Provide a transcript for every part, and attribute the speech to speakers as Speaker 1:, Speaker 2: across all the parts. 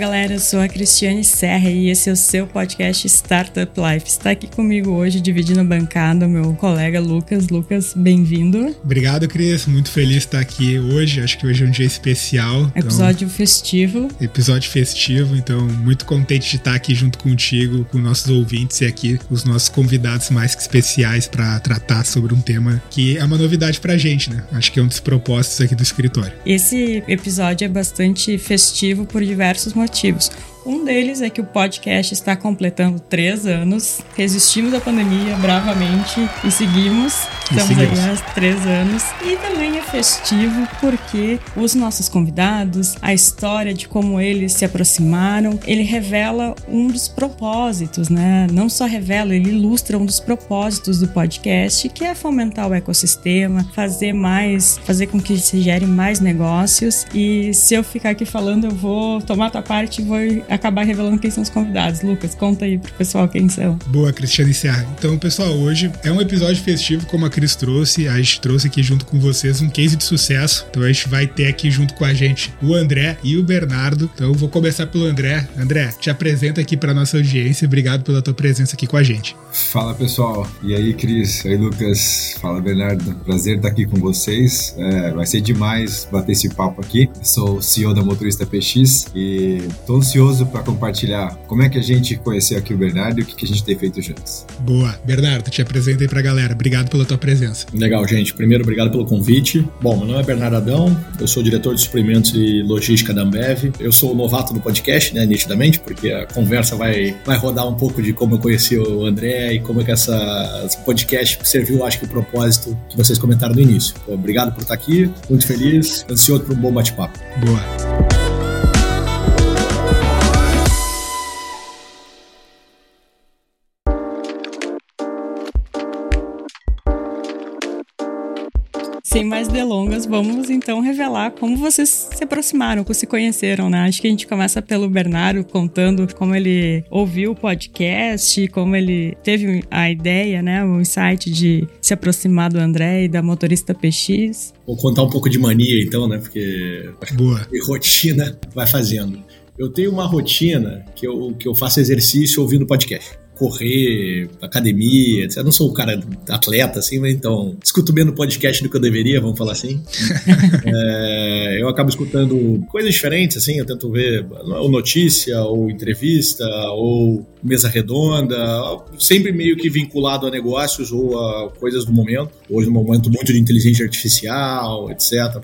Speaker 1: Galera, eu sou a Cristiane Serra e esse é o seu podcast Startup Life. Está aqui comigo hoje, dividindo a bancada, o meu colega Lucas. Lucas, bem-vindo.
Speaker 2: Obrigado, Cris. Muito feliz de estar aqui hoje. Acho que hoje é um dia especial.
Speaker 1: Então episódio então, festivo.
Speaker 2: Episódio festivo, então muito contente de estar aqui junto contigo, com nossos ouvintes e aqui os nossos convidados mais que especiais para tratar sobre um tema que é uma novidade pra gente, né? Acho que é um dos propósitos aqui do escritório.
Speaker 1: Esse episódio é bastante festivo por diversos motivos motivos. Um deles é que o podcast está completando três anos. Resistimos à pandemia bravamente e seguimos. Estamos aí há três anos. E também é festivo porque os nossos convidados, a história de como eles se aproximaram, ele revela um dos propósitos, né? Não só revela, ele ilustra um dos propósitos do podcast, que é fomentar o ecossistema, fazer mais, fazer com que se gere mais negócios. E se eu ficar aqui falando, eu vou tomar tua parte e vou acabar revelando quem são os convidados. Lucas, conta aí pro pessoal quem são.
Speaker 2: Boa, Cristiane Serra. Então, pessoal, hoje é um episódio festivo, como a Cris trouxe. A gente trouxe aqui junto com vocês um case de sucesso. Então, a gente vai ter aqui junto com a gente o André e o Bernardo. Então, eu vou começar pelo André. André, te apresenta aqui para nossa audiência. Obrigado pela tua presença aqui com a gente.
Speaker 3: Fala, pessoal. E aí, Cris? E aí, Lucas? Fala, Bernardo. Prazer estar aqui com vocês. É, vai ser demais bater esse papo aqui. Sou o CEO da Motorista PX e tô ansioso curioso para compartilhar como é que a gente conheceu aqui o Bernardo e o que, que a gente tem feito juntos.
Speaker 2: Boa. Bernardo, te apresenta aí para a galera. Obrigado pela tua presença.
Speaker 4: Legal, gente. Primeiro, obrigado pelo convite. Bom, meu nome é Bernardo Adão, eu sou diretor de suprimentos e logística da Ambev. Eu sou o novato do podcast, né, nitidamente, porque a conversa vai, vai rodar um pouco de como eu conheci o André e como é que essa, esse podcast serviu, acho que, o propósito que vocês comentaram no início. Obrigado por estar aqui, muito feliz, ansioso por um bom bate-papo.
Speaker 2: Boa.
Speaker 1: Sem mais delongas, vamos então revelar como vocês se aproximaram, como se conheceram, né? Acho que a gente começa pelo Bernardo contando como ele ouviu o podcast, como ele teve a ideia, né, o insight de se aproximar do André e da motorista PX.
Speaker 4: Vou contar um pouco de mania então, né? Porque Boa. rotina vai fazendo. Eu tenho uma rotina que eu, que eu faço exercício ouvindo podcast correr, academia, etc. Eu não sou um cara atleta, assim, mas então escuto menos podcast do que eu deveria, vamos falar assim. é, eu acabo escutando coisas diferentes, assim, eu tento ver ou notícia, ou entrevista, ou mesa redonda, sempre meio que vinculado a negócios ou a coisas do momento. Hoje, no momento muito de inteligência artificial, etc.,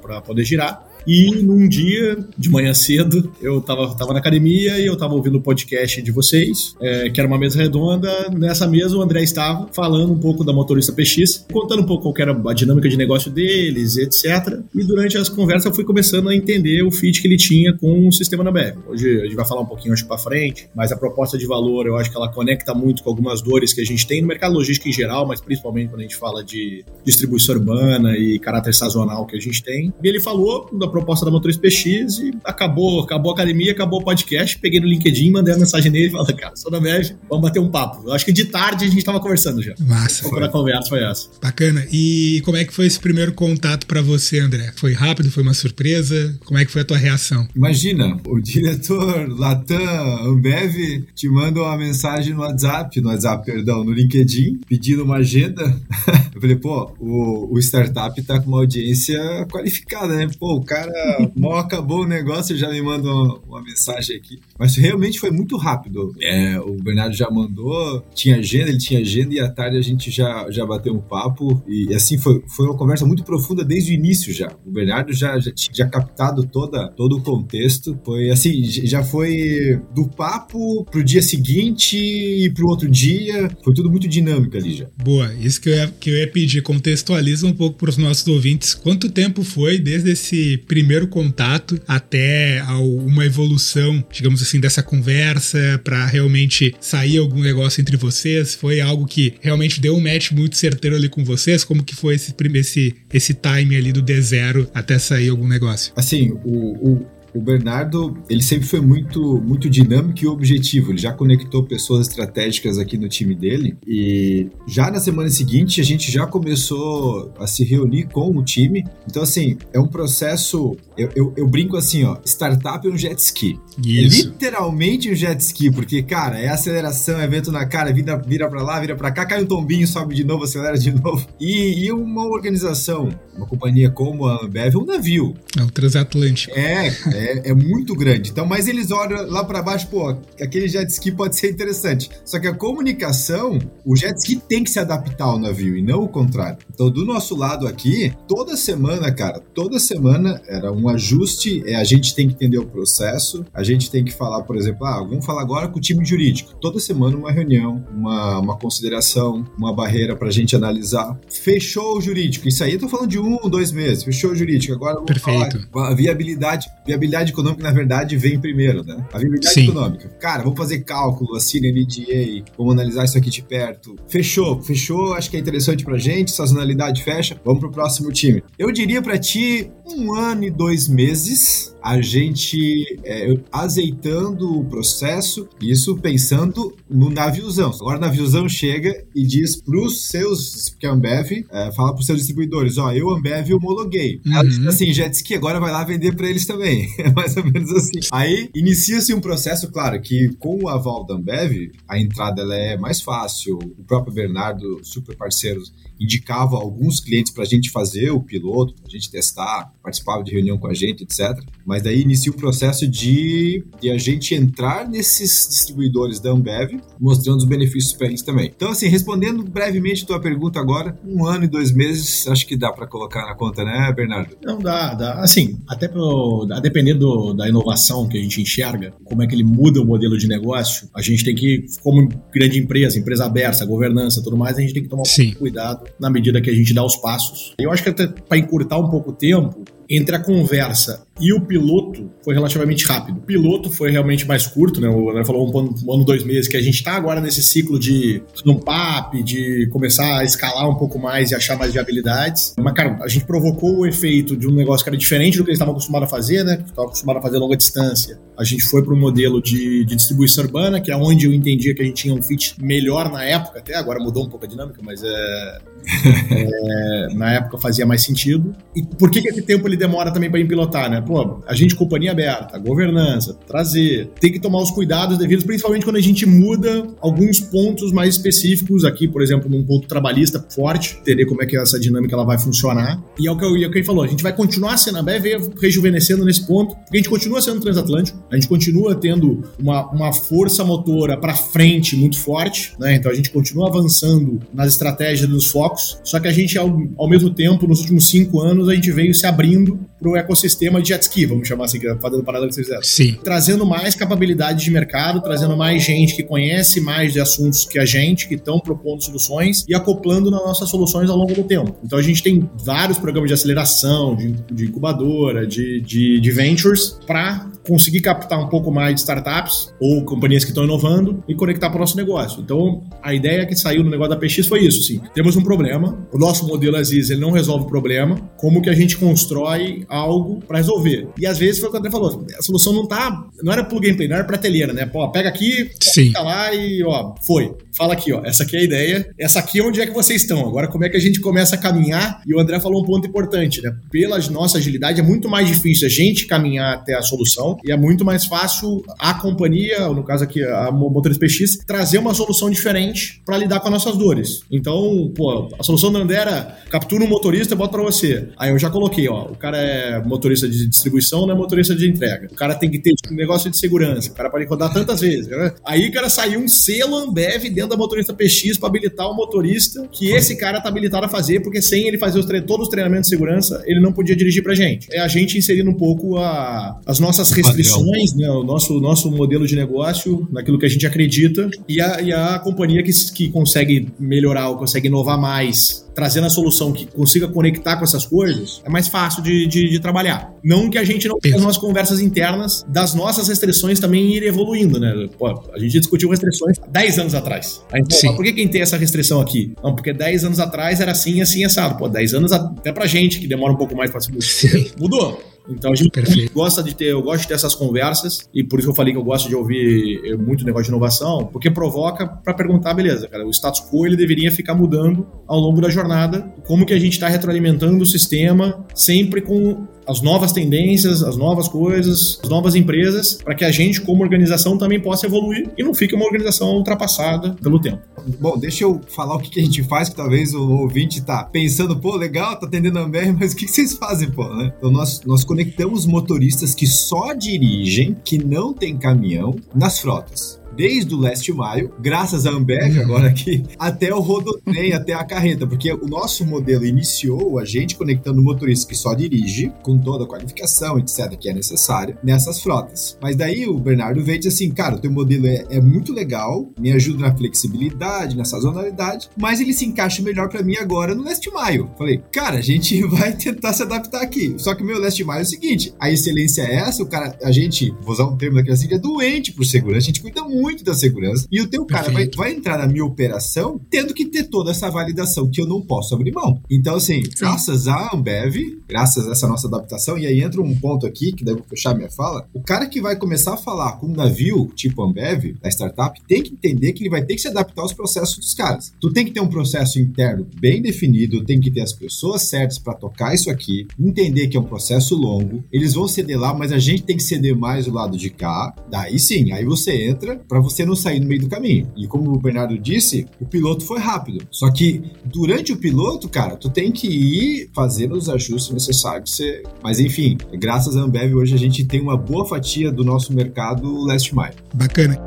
Speaker 4: para poder girar. E num dia, de manhã cedo, eu tava, tava na academia e eu tava ouvindo o podcast de vocês, é, que era uma mesa redonda. Nessa mesa, o André estava falando um pouco da motorista PX, contando um pouco qual era a dinâmica de negócio deles, etc. E durante as conversas, eu fui começando a entender o fit que ele tinha com o sistema na BR. Hoje a gente vai falar um pouquinho, acho, para frente, mas a proposta de valor, eu acho que ela conecta muito com algumas dores que a gente tem no mercado logístico em geral, mas principalmente quando a gente fala de distribuição urbana e caráter sazonal que a gente tem. E ele falou da proposta da Motorista PX e acabou, acabou a academia, acabou o podcast. Peguei no LinkedIn, mandei a mensagem nele e falei, cara, sou da MEV, vamos bater um papo. Eu acho que de tarde a gente tava conversando já.
Speaker 2: Massa. Um
Speaker 4: pouco da conversa foi essa.
Speaker 2: Bacana. E como é que foi esse primeiro contato para você, André? Foi rápido? Foi uma surpresa? Como é que foi a tua reação?
Speaker 3: Imagina, o diretor Latam Ambev te manda uma mensagem no WhatsApp, no WhatsApp, perdão, no LinkedIn, pedindo uma agenda. Eu falei, pô, o, o startup tá com uma audiência qualificada, né? Pô, o cara cara, mal acabou o negócio, já me manda uma, mensagem aqui. Mas realmente foi muito rápido. É, o Bernardo já mandou, tinha agenda, ele tinha agenda e à tarde a gente já, já bateu um papo. E assim, foi, foi uma conversa muito profunda desde o início já. O Bernardo já, já tinha captado toda, todo o contexto. Foi assim, já foi do papo pro dia seguinte e pro outro dia. Foi tudo muito dinâmico ali já.
Speaker 2: Boa, isso que eu ia, que eu ia pedir. Contextualiza um pouco para os nossos ouvintes. Quanto tempo foi desde esse primeiro contato até uma evolução, digamos assim, dessa conversa para realmente sair algum negócio entre vocês? Foi algo que realmente deu um match muito certeiro ali com vocês? Como que foi esse, esse, esse time ali do D0 até sair algum negócio?
Speaker 3: Assim, o, o o Bernardo, ele sempre foi muito, muito dinâmico e objetivo. Ele já conectou pessoas estratégicas aqui no time dele. E já na semana seguinte, a gente já começou a se reunir com o time. Então, assim, é um processo. Eu, eu, eu brinco assim, ó: startup é um jet ski.
Speaker 2: Isso.
Speaker 3: É literalmente um jet ski, porque, cara, é aceleração, é vento na cara, vira, vira pra lá, vira pra cá, cai um tombinho, sobe de novo, acelera de novo. E, e uma organização, uma companhia como a Ambev, é um navio.
Speaker 2: É um transatlântico.
Speaker 3: É, é, é muito grande. Então, mas eles olham lá para baixo, pô, aquele jet ski pode ser interessante. Só que a comunicação, o jet ski tem que se adaptar ao navio e não o contrário. Então, do nosso lado aqui, toda semana, cara, toda semana era um ajuste, é, a gente tem que entender o processo, a gente tem que falar, por exemplo, ah, vamos falar agora com o time jurídico. Toda semana uma reunião, uma, uma consideração, uma barreira para a gente analisar. Fechou o jurídico. Isso aí eu tô falando de um, dois meses. Fechou o jurídico. Agora vamos
Speaker 2: Perfeito.
Speaker 3: falar a viabilidade, viabilidade econômica na verdade, vem primeiro, né? A viabilidade Sim. econômica. Cara, vamos fazer cálculo, assina NDA, vamos analisar isso aqui de perto. Fechou, fechou, acho que é interessante pra gente, sazonalidade fecha, vamos pro próximo time. Eu diria para ti um ano e dois meses a gente é, azeitando o processo, isso pensando no naviozão. Agora o naviozão chega e diz pros seus, que é a Ambev, é, fala pros seus distribuidores, ó, eu Ambev homologuei. Uhum. Ela diz assim, jet ski agora vai lá vender para eles também. É mais ou menos assim. Aí inicia-se um processo, claro, que com o aval da Ambev, a entrada ela é mais fácil. O próprio Bernardo, super parceiros, indicava alguns clientes para a gente fazer o piloto, para a gente testar, participava de reunião com a gente, etc. Mas daí inicia o processo de, de a gente entrar nesses distribuidores da Ambev, mostrando os benefícios para eles também. Então, assim, respondendo brevemente a tua pergunta agora, um ano e dois meses, acho que dá para colocar na conta, né, Bernardo?
Speaker 4: Não dá, dá. Assim, até pro, a depender do, da inovação que a gente enxerga, como é que ele muda o modelo de negócio, a gente tem que, como grande empresa, empresa aberta, governança, tudo mais, a gente tem que tomar um cuidado na medida que a gente dá os passos. Eu acho que até para encurtar um pouco o tempo, entre a conversa e o piloto foi relativamente rápido. O piloto foi realmente mais curto, né? O André falou um, um ano, dois meses, que a gente está agora nesse ciclo de pap, de começar a escalar um pouco mais e achar mais viabilidades. Mas, cara, a gente provocou o efeito de um negócio que era diferente do que eles estavam acostumados a fazer, né? Estavam acostumados a fazer longa distância. A gente foi para um modelo de, de, distribuição urbana, que é onde eu entendia que a gente tinha um fit melhor na época, até agora mudou um pouco a dinâmica, mas é, é na época fazia mais sentido. E por que, que esse tempo ele demora também para pilotar, né? Pô, a gente, companhia aberta, governança, trazer, tem que tomar os cuidados devidos, principalmente quando a gente muda alguns pontos mais específicos aqui, por exemplo, num ponto trabalhista forte, entender como é que essa dinâmica ela vai funcionar. E é o que, eu, é que ele falou, a gente vai continuar sendo a BEV rejuvenescendo nesse ponto, porque a gente continua sendo transatlântico, a gente continua tendo uma, uma força motora para frente muito forte, né? Então a gente continua avançando nas estratégias dos focos, só que a gente, ao, ao mesmo tempo, nos últimos cinco anos, a gente veio se abrindo para o ecossistema de jet ski, vamos chamar assim, é fazendo parada que vocês fizeram.
Speaker 2: Sim.
Speaker 4: Trazendo mais capacidade de mercado, trazendo mais gente que conhece mais de assuntos que a gente, que estão propondo soluções e acoplando nas nossas soluções ao longo do tempo. Então a gente tem vários programas de aceleração, de, de incubadora, de, de, de ventures, para conseguir captar um pouco mais de startups ou companhias que estão inovando e conectar para o nosso negócio. Então, a ideia que saiu no negócio da PX foi isso, assim, temos um problema, o nosso modelo Aziz, ele não resolve o problema, como que a gente constrói algo para resolver? E às vezes foi o que o André falou, a solução não tá, não era plug and play, não era prateleira, né? Pô, pega aqui,
Speaker 2: fica
Speaker 4: lá e, ó, foi. Fala aqui, ó, essa aqui é a ideia, essa aqui é onde é que vocês estão. Agora, como é que a gente começa a caminhar? E o André falou um ponto importante, né? Pela nossa agilidade, é muito mais difícil a gente caminhar até a solução e é muito mais fácil a companhia, ou no caso aqui a Motores PX, trazer uma solução diferente para lidar com as nossas dores. Então, pô, a solução do André era captura um motorista e bota para você. Aí eu já coloquei, ó, o cara é motorista de distribuição, não é motorista de entrega. O cara tem que ter um negócio de segurança, o cara pode rodar tantas vezes. Né? Aí, cara, saiu um selo Ambev dentro da motorista PX para habilitar o motorista, que esse cara tá habilitado a fazer, porque sem ele fazer os todos os treinamentos de segurança, ele não podia dirigir pra gente. É a gente inserindo um pouco a, as nossas restrições, né, o nosso, nosso modelo de negócio, naquilo que a gente acredita, e a, e a companhia que, que consegue melhorar ou consegue inovar mais trazendo a solução que consiga conectar com essas coisas, é mais fácil de, de, de trabalhar. Não que a gente não tenha as nossas conversas internas das nossas restrições também ir evoluindo, né? Pô, a gente discutiu restrições 10 anos atrás. Pô, por que quem tem essa restrição aqui? Não, porque 10 anos atrás era assim, assim, assado. Pô, 10 anos até pra gente, que demora um pouco mais pra se mudar. Mudou. Então a gente Perfeito. gosta de ter, eu gosto de ter essas conversas, e por isso eu falei que eu gosto de ouvir eh, muito negócio de inovação, porque provoca para perguntar, beleza, cara, o status quo ele deveria ficar mudando ao longo da jornada, como que a gente está retroalimentando o sistema sempre com as novas tendências, as novas coisas, as novas empresas, para que a gente, como organização, também possa evoluir e não fique uma organização ultrapassada pelo tempo.
Speaker 3: Bom, deixa eu falar o que, a gente faz, que talvez o ouvinte tá pensando, pô, legal, tá atendendo a Amber, mas o que, que vocês fazem, pô, né? Então nós, nós conectamos motoristas que só dirigem, que não tem caminhão, nas frotas desde o Leste Maio, graças à Ambev uhum. agora aqui, até o rodotrem, até a carreta, porque o nosso modelo iniciou a gente conectando o motorista que só dirige, com toda a qualificação, etc., que é necessária, nessas frotas. Mas daí o Bernardo veio e disse assim, cara, o teu modelo é, é muito legal, me ajuda na flexibilidade, na sazonalidade, mas ele se encaixa melhor para mim agora no Leste Maio. Falei, cara, a gente vai tentar se adaptar aqui. Só que o meu Leste Maio é o seguinte, a excelência é essa, o cara, a gente, vou usar um termo daqui assim, é doente por segurança, a gente cuida muito muito da segurança. E o teu cara vai, vai, entrar na minha operação tendo que ter toda essa validação que eu não posso abrir mão. Então, assim, Sim. graças à Ambev, graças a essa nossa adaptação, e aí entra um ponto aqui que deve fechar minha fala, o cara que vai começar a falar com um navio tipo Ambev, da startup, tem que entender que ele vai ter que se adaptar aos processos dos caras. Tu tem que ter um processo interno bem definido, tem que ter as pessoas certas para tocar isso aqui, entender que é um processo longo, eles vão ceder lá, mas a gente tem que ceder mais o lado de cá. Daí sim, aí você entra para para você não sair no meio do caminho. E como o Bernardo disse, o piloto foi rápido. Só que durante o piloto, cara, tu tem que ir fazendo os ajustes necessários. Você... Mas enfim, graças à Ambev hoje a gente tem uma boa fatia do nosso mercado last mile.
Speaker 2: Bacana.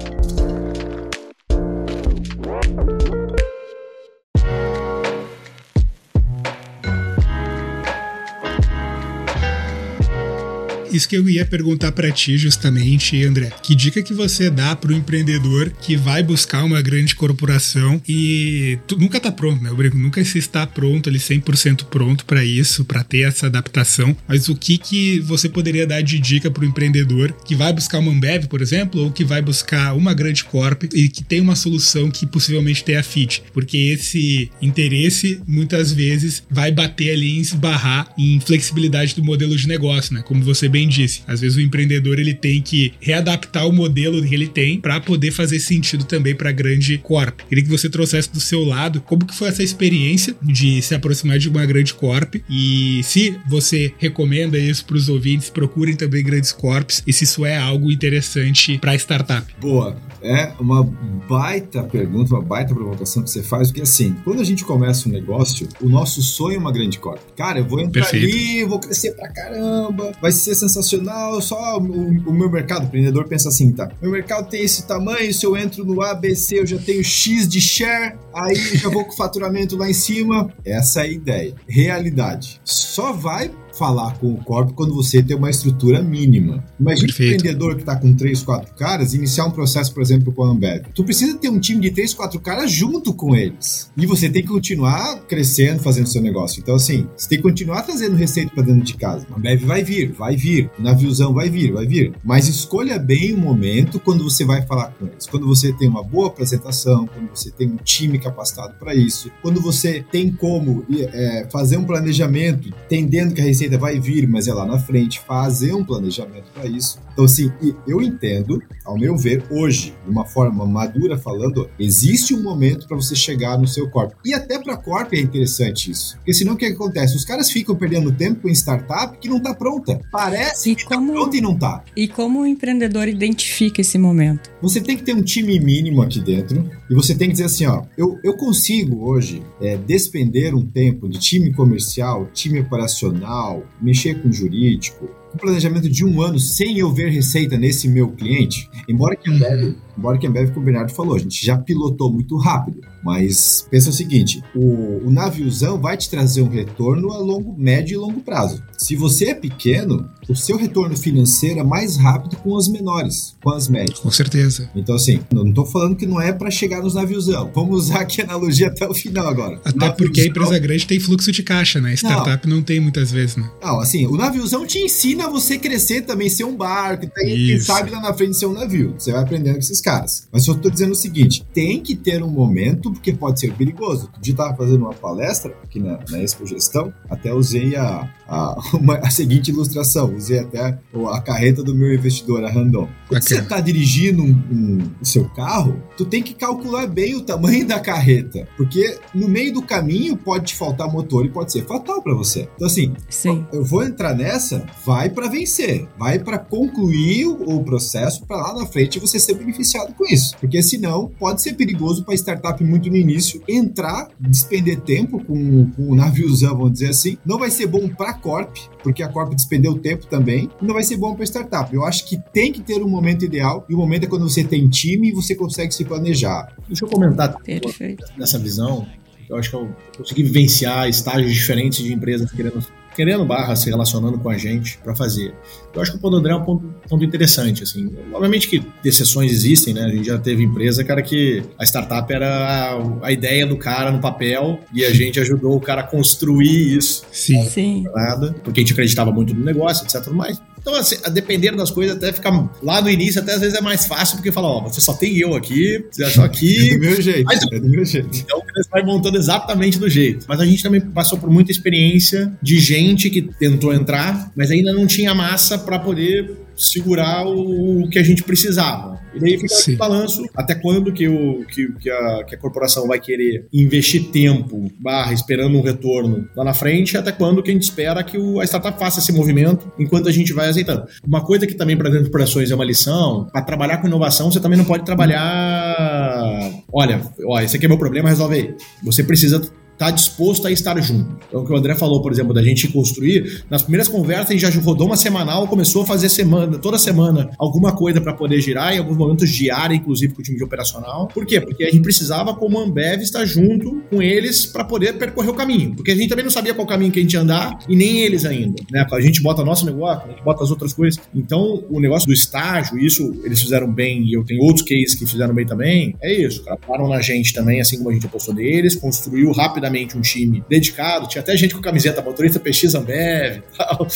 Speaker 2: Isso que eu ia perguntar para ti justamente, André. Que dica que você dá para o empreendedor que vai buscar uma grande corporação e tu nunca tá pronto, né? Eu nunca se está pronto, ali 100% pronto para isso, para ter essa adaptação. Mas o que que você poderia dar de dica para o empreendedor que vai buscar uma Ambev, por exemplo, ou que vai buscar uma grande corp e que tem uma solução que possivelmente tenha fit? Porque esse interesse muitas vezes vai bater ali em esbarrar em flexibilidade do modelo de negócio, né? Como você bem bem disse, às vezes o empreendedor ele tem que readaptar o modelo que ele tem para poder fazer sentido também para grande corp. Queria que você trouxesse do seu lado como que foi essa experiência de se aproximar de uma grande corp e se você recomenda isso para os ouvintes, procurem também grandes corps e se isso é algo interessante para startup.
Speaker 3: Boa, é uma baita pergunta, uma baita provocação que você faz, porque assim, quando a gente começa um negócio, o nosso sonho é uma grande corp. Cara, eu vou entrar Perfeito. ali, vou crescer pra caramba, vai ser sensacional sensacional, só o, o, meu mercado, o empreendedor pensa assim, tá? Meu mercado tem esse tamanho, se eu entro no ABC, eu já tenho X de share, aí já vou com o faturamento lá em cima. Essa é a ideia. Realidade. Só vai falar com o corpo quando você tem uma estrutura mínima. Imagina Perfeito. um empreendedor que está com três, quatro caras iniciar um processo, por exemplo, com a Ambev. Tu precisa ter um time de três, quatro caras junto com eles. E você tem que continuar crescendo, fazendo seu negócio. Então, assim, você tem que continuar trazendo receita para dentro de casa. A Ambev vai vir, vai vir. Naviozão vai vir, vai vir. Mas escolha bem o momento quando você vai falar com eles. Quando você tem uma boa apresentação, quando você tem um time capacitado para isso, quando você tem como é, fazer um planejamento, entendendo que a receita receita vai vir, mas é lá na frente, fazer um planejamento para isso. Então, assim, eu entendo, ao meu ver, hoje, de uma forma madura falando, existe um momento para você chegar no seu corpo. E até para corpo é interessante isso. Porque senão o que, acontece? Os caras ficam perdendo tempo em startup que não está pronta. Parece e que tá como... tá pronta e não está.
Speaker 1: E como o empreendedor identifica esse momento?
Speaker 3: Você tem que ter um time mínimo aqui dentro e você tem que dizer assim, ó, eu, eu consigo hoje é, despender um tempo de time comercial, time operacional, mexer com jurídico, com planejamento de um ano sem eu ver receita nesse meu cliente? Embora que a Ambev, embora que a Ambev, como o Bernardo falou, a gente já pilotou muito rápido. Mas pensa o seguinte: o, o naviozão vai te trazer um retorno a longo, médio e longo prazo. Se você é pequeno, o seu retorno financeiro é mais rápido com as menores, com as médias.
Speaker 2: Com certeza.
Speaker 3: Então, assim, não estou falando que não é para chegar nos naviozão. Vamos usar aqui a analogia até o final agora.
Speaker 2: Até naviozão... porque a empresa grande tem fluxo de caixa, né? Startup não, não tem muitas vezes, né?
Speaker 3: Não, assim, o naviozão te ensina a você crescer também, ser um barco, tem, quem sabe lá na frente ser um navio. Você vai aprendendo com esses caras. Mas eu estou dizendo o seguinte: tem que ter um momento, porque pode ser perigoso. Outro dia estava fazendo uma palestra aqui na, na Expo Gestão, até usei a, a, uma, a seguinte ilustração, usei até a carreta do meu investidor, a Randon. Quando você está dirigindo um, um, o seu carro, tu tem que calcular bem o tamanho da carreta, porque no meio do caminho pode te faltar motor e pode ser fatal para você. Então assim, Sim. eu vou entrar nessa, vai para vencer, vai para concluir o, o processo para lá na frente você ser beneficiado com isso, porque senão pode ser perigoso para startup muito no início entrar, despender tempo com, com o naviozão, vamos dizer assim, não vai ser bom para Corp, porque a Corp despendeu tempo também, e não vai ser bom para startup. Eu acho que tem que ter um momento ideal, e o momento é quando você tem time e você consegue se planejar.
Speaker 4: Deixa eu comentar Perfeito. nessa visão. Eu acho que eu consegui vivenciar estágios diferentes de empresas querendo querendo barra se relacionando com a gente para fazer. Eu acho que o ponto André é um ponto, ponto, interessante, assim. Obviamente que exceções existem, né? A gente já teve empresa, cara, que a startup era a, a ideia do cara no papel e a gente ajudou o cara a construir isso.
Speaker 2: Sim. Sim.
Speaker 4: Nada, porque a gente acreditava muito no negócio, etc. Mas então, assim, a depender das coisas, até ficar lá no início, até às vezes é mais fácil, porque fala, ó, você só tem eu aqui, você só aqui.
Speaker 3: é do meu jeito. Mas, é do meu jeito.
Speaker 4: Então você vai montando exatamente do jeito. Mas a gente também passou por muita experiência de gente que tentou entrar, mas ainda não tinha massa para poder segurar o, o, que a gente precisava. E daí fica esse balanço até quando que, o, que, que, a, que a corporação vai querer investir tempo, barra, esperando um retorno lá na frente, até quando que a gente espera que o, a startup faça esse movimento enquanto a gente vai azeitando. Uma coisa que também para dentro de operações é uma lição, para trabalhar com inovação, você também não pode trabalhar. Olha, ó, esse aqui é meu problema, resolve aí. Você precisa está disposto a estar junto. Então, o que o André falou, por exemplo, da gente construir, nas primeiras conversas a gente já rodou uma semanal, começou a fazer semana, toda semana alguma coisa para poder girar, em alguns momentos diária, inclusive com o time de operacional. Por quê? Porque a gente precisava, como Ambev, estar junto com eles para poder percorrer o caminho. Porque a gente também não sabia qual caminho que a gente ia andar e nem eles ainda. Né? A gente bota nosso negócio, a gente bota as outras coisas. Então, o negócio do estágio, isso eles fizeram bem e eu tenho outros cases que fizeram bem também. É isso, cara. Param na gente também, assim como a gente apostou neles, construiu rapidamente um time dedicado, tinha até gente com camiseta motorista PX Ambev e tal,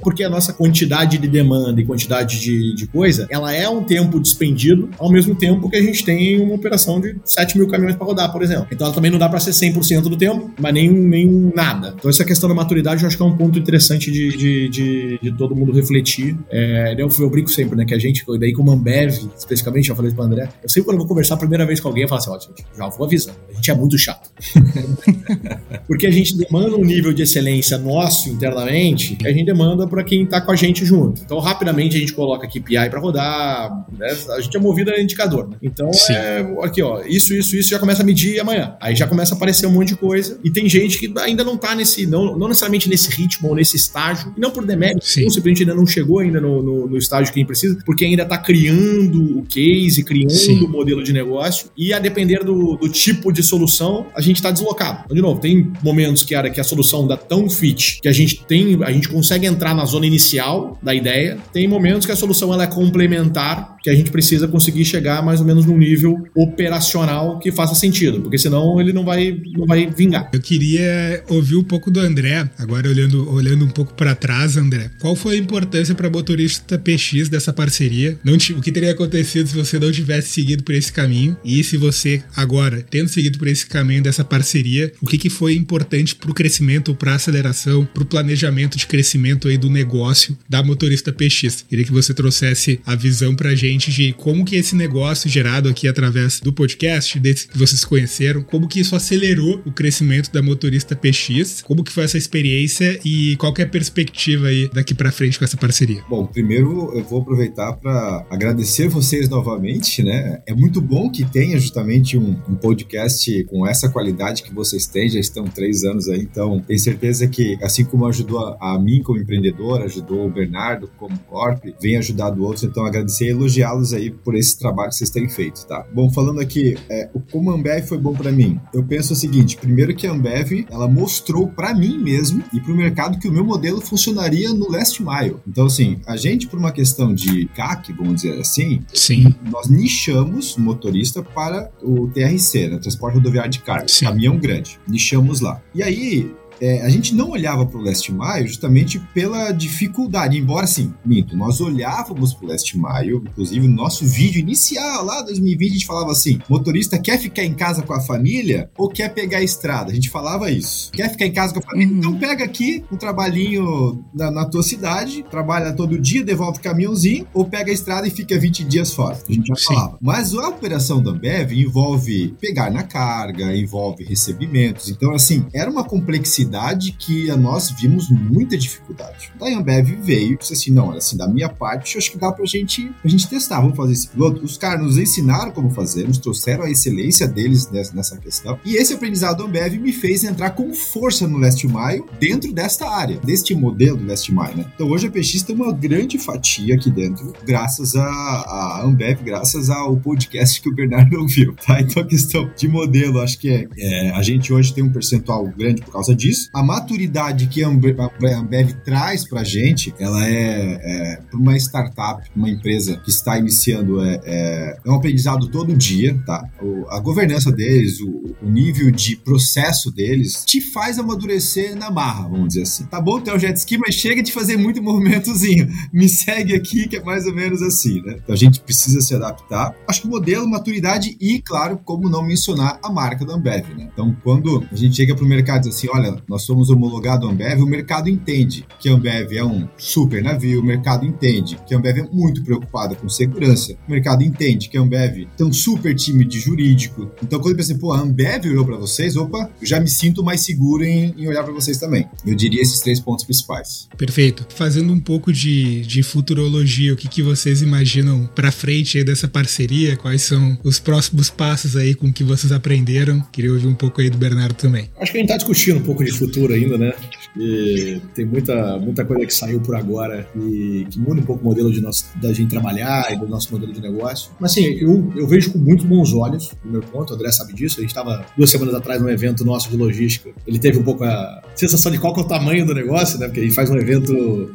Speaker 4: porque a nossa quantidade de demanda e quantidade de, de coisa, ela é um tempo despendido, ao mesmo tempo que a gente tem uma operação de 7 mil caminhões para rodar, por exemplo. Então ela também não dá para ser 100% do tempo, mas nem, nem nada. Então essa questão da maturidade eu acho que é um ponto interessante de, de, de, de todo mundo refletir. É, eu, eu brinco sempre, né, que a gente, daí como Ambev, especificamente, já falei para André, eu sempre quando eu vou conversar a primeira vez com alguém, eu falo assim, ó, já vou avisando, a gente é muito chato. Porque a gente demanda um nível de excelência nosso internamente, que a gente demanda para quem está com a gente junto. Então, rapidamente a gente coloca KPI para rodar, né? a gente é movido a indicador. Né? Então, Sim. é, aqui, ó, isso, isso, isso já começa a medir amanhã. Aí já começa a aparecer um monte de coisa. E tem gente que ainda não está nesse, não, não necessariamente nesse ritmo ou nesse estágio, e não por demérito, Sim. ou simplesmente ainda não chegou ainda no, no, no estágio que a gente precisa, porque ainda está criando o case, criando Sim. o modelo de negócio, e a depender do, do tipo de solução, a gente está deslocado. Então, de novo, tem momentos que, era, que a solução dá tão fit que a gente tem, a gente consegue entrar na zona inicial da ideia. Tem momentos que a solução ela é complementar, que a gente precisa conseguir chegar mais ou menos num nível operacional que faça sentido, porque senão ele não vai, não vai vingar.
Speaker 2: Eu queria ouvir um pouco do André, agora olhando, olhando um pouco para trás, André. Qual foi a importância para motorista PX dessa parceria? Não, o que teria acontecido se você não tivesse seguido por esse caminho? E se você agora, tendo seguido por esse caminho dessa parceria, o que, que foi importante para o crescimento, para a aceleração, para o planejamento de crescimento aí do negócio da motorista PX. Queria que você trouxesse a visão para a gente de como que esse negócio gerado aqui através do podcast, desse que vocês conheceram, como que isso acelerou o crescimento da motorista PX, como que foi essa experiência e qual é a perspectiva aí daqui para frente com essa parceria.
Speaker 3: Bom, primeiro eu vou aproveitar para agradecer vocês novamente, né? É muito bom que tenha justamente um, um podcast com essa qualidade que vocês vocês têm, já estão três anos aí, então tenho certeza que, assim como ajudou a, mim como empreendedor, ajudou o Bernardo como Corp, vem ajudado outros, então agradecer e elogiá-los aí por esse trabalho que vocês têm feito, tá? Bom, falando aqui, é, como a Ambev foi bom para mim, eu penso o seguinte, primeiro que a Ambev, ela mostrou para mim mesmo e para o mercado que o meu modelo funcionaria no last mile. Então, assim, a gente, por uma questão de CAC, vamos dizer assim,
Speaker 2: Sim.
Speaker 3: nós nichamos o motorista para o TRC, né, Transporte Rodoviário de Carga,
Speaker 2: Sim.
Speaker 3: caminhão grande. Nichamos lá. E aí, é, a gente não olhava para o Last Mile justamente pela dificuldade, embora sim, minto, nós olhávamos para o Last Mile, inclusive no nosso vídeo inicial lá 2020 a gente falava assim, motorista quer ficar em casa com a família ou quer pegar a estrada? A gente falava isso. Quer ficar em casa com a família?
Speaker 1: Uhum.
Speaker 3: Então pega aqui um trabalhinho na, na tua cidade, trabalha todo dia, devolve o caminhãozinho, ou pega a estrada e fica 20 dias fora. A gente já
Speaker 2: Sim.
Speaker 3: falava. Mas a operação da Ambev envolve pegar na carga, envolve recebimentos. Então, assim, era uma complexidade que nós vimos muita dificuldade. Daí a Ambev veio e disse assim: não, assim, da minha parte, acho que dá pra gente, pra gente testar. Vamos fazer esse piloto. Os caras nos ensinaram como fazer, nos trouxeram a excelência deles nessa, questão. E esse aprendizado da Ambev me fez entrar com força no Last Mile dentro desta área, deste modelo do Last Mile, né? Então hoje a PX tem uma grande fatia aqui dentro, graças a, a Ambev, graças ao podcast que o Bernardo ouviu, tá? Então a questão de modelo, acho que é, é, a gente hoje tem um percentual grande por causa disso. A maturidade que a Ambev, traz pra gente, ela é, é uma startup, uma empresa que está iniciando, é, é, é um aprendizado todo dia, tá? O- a governança deles, o, o nível de processo deles, te faz amadurecer na marra, vamos dizer assim. Tá bom ter o jet ski, mas chega de fazer muito movimentozinho. Me segue aqui, que é mais ou menos assim, né? Então a gente precisa se adaptar. Acho que o modelo, maturidade e, claro, como não mencionar a marca da Ambev, né? Então, quando a gente chega pro mercado e diz assim, olha, nós somos homologado Ambev, o mercado entende que a Ambev é um super navio, o mercado entende que a Ambev é muito preocupada com segurança, o mercado entende que a Ambev tem um super time de jurídico. Então, quando eu pensei, pô, a Ambev olhou para vocês, opa, eu já me sinto mais seguro em, em olhar para vocês também. Eu diria esses três pontos principais.
Speaker 2: Perfeito. Fazendo um pouco de, de futurologia, o que, que vocês imaginam pra frente aí dessa parceria? Quais são os próximos passos aí com que vocês aprenderam? Queria ouvir um pouco aí do Bernardo também.
Speaker 4: Acho que a gente tá discutindo um pouco de futuro ainda, né? E tem muita, muita coisa que saiu por agora e que muda um pouco o modelo de nós, da gente trabalhar e do nosso modelo de negócio. Mas assim, eu, eu vejo com muito bons olhos o meu ponto, o André sabe disso. A gente estava duas semanas atrás num evento nosso de logística. Ele teve um pouco a sensação de qual que é o tamanho do negócio, né? Porque a gente faz um evento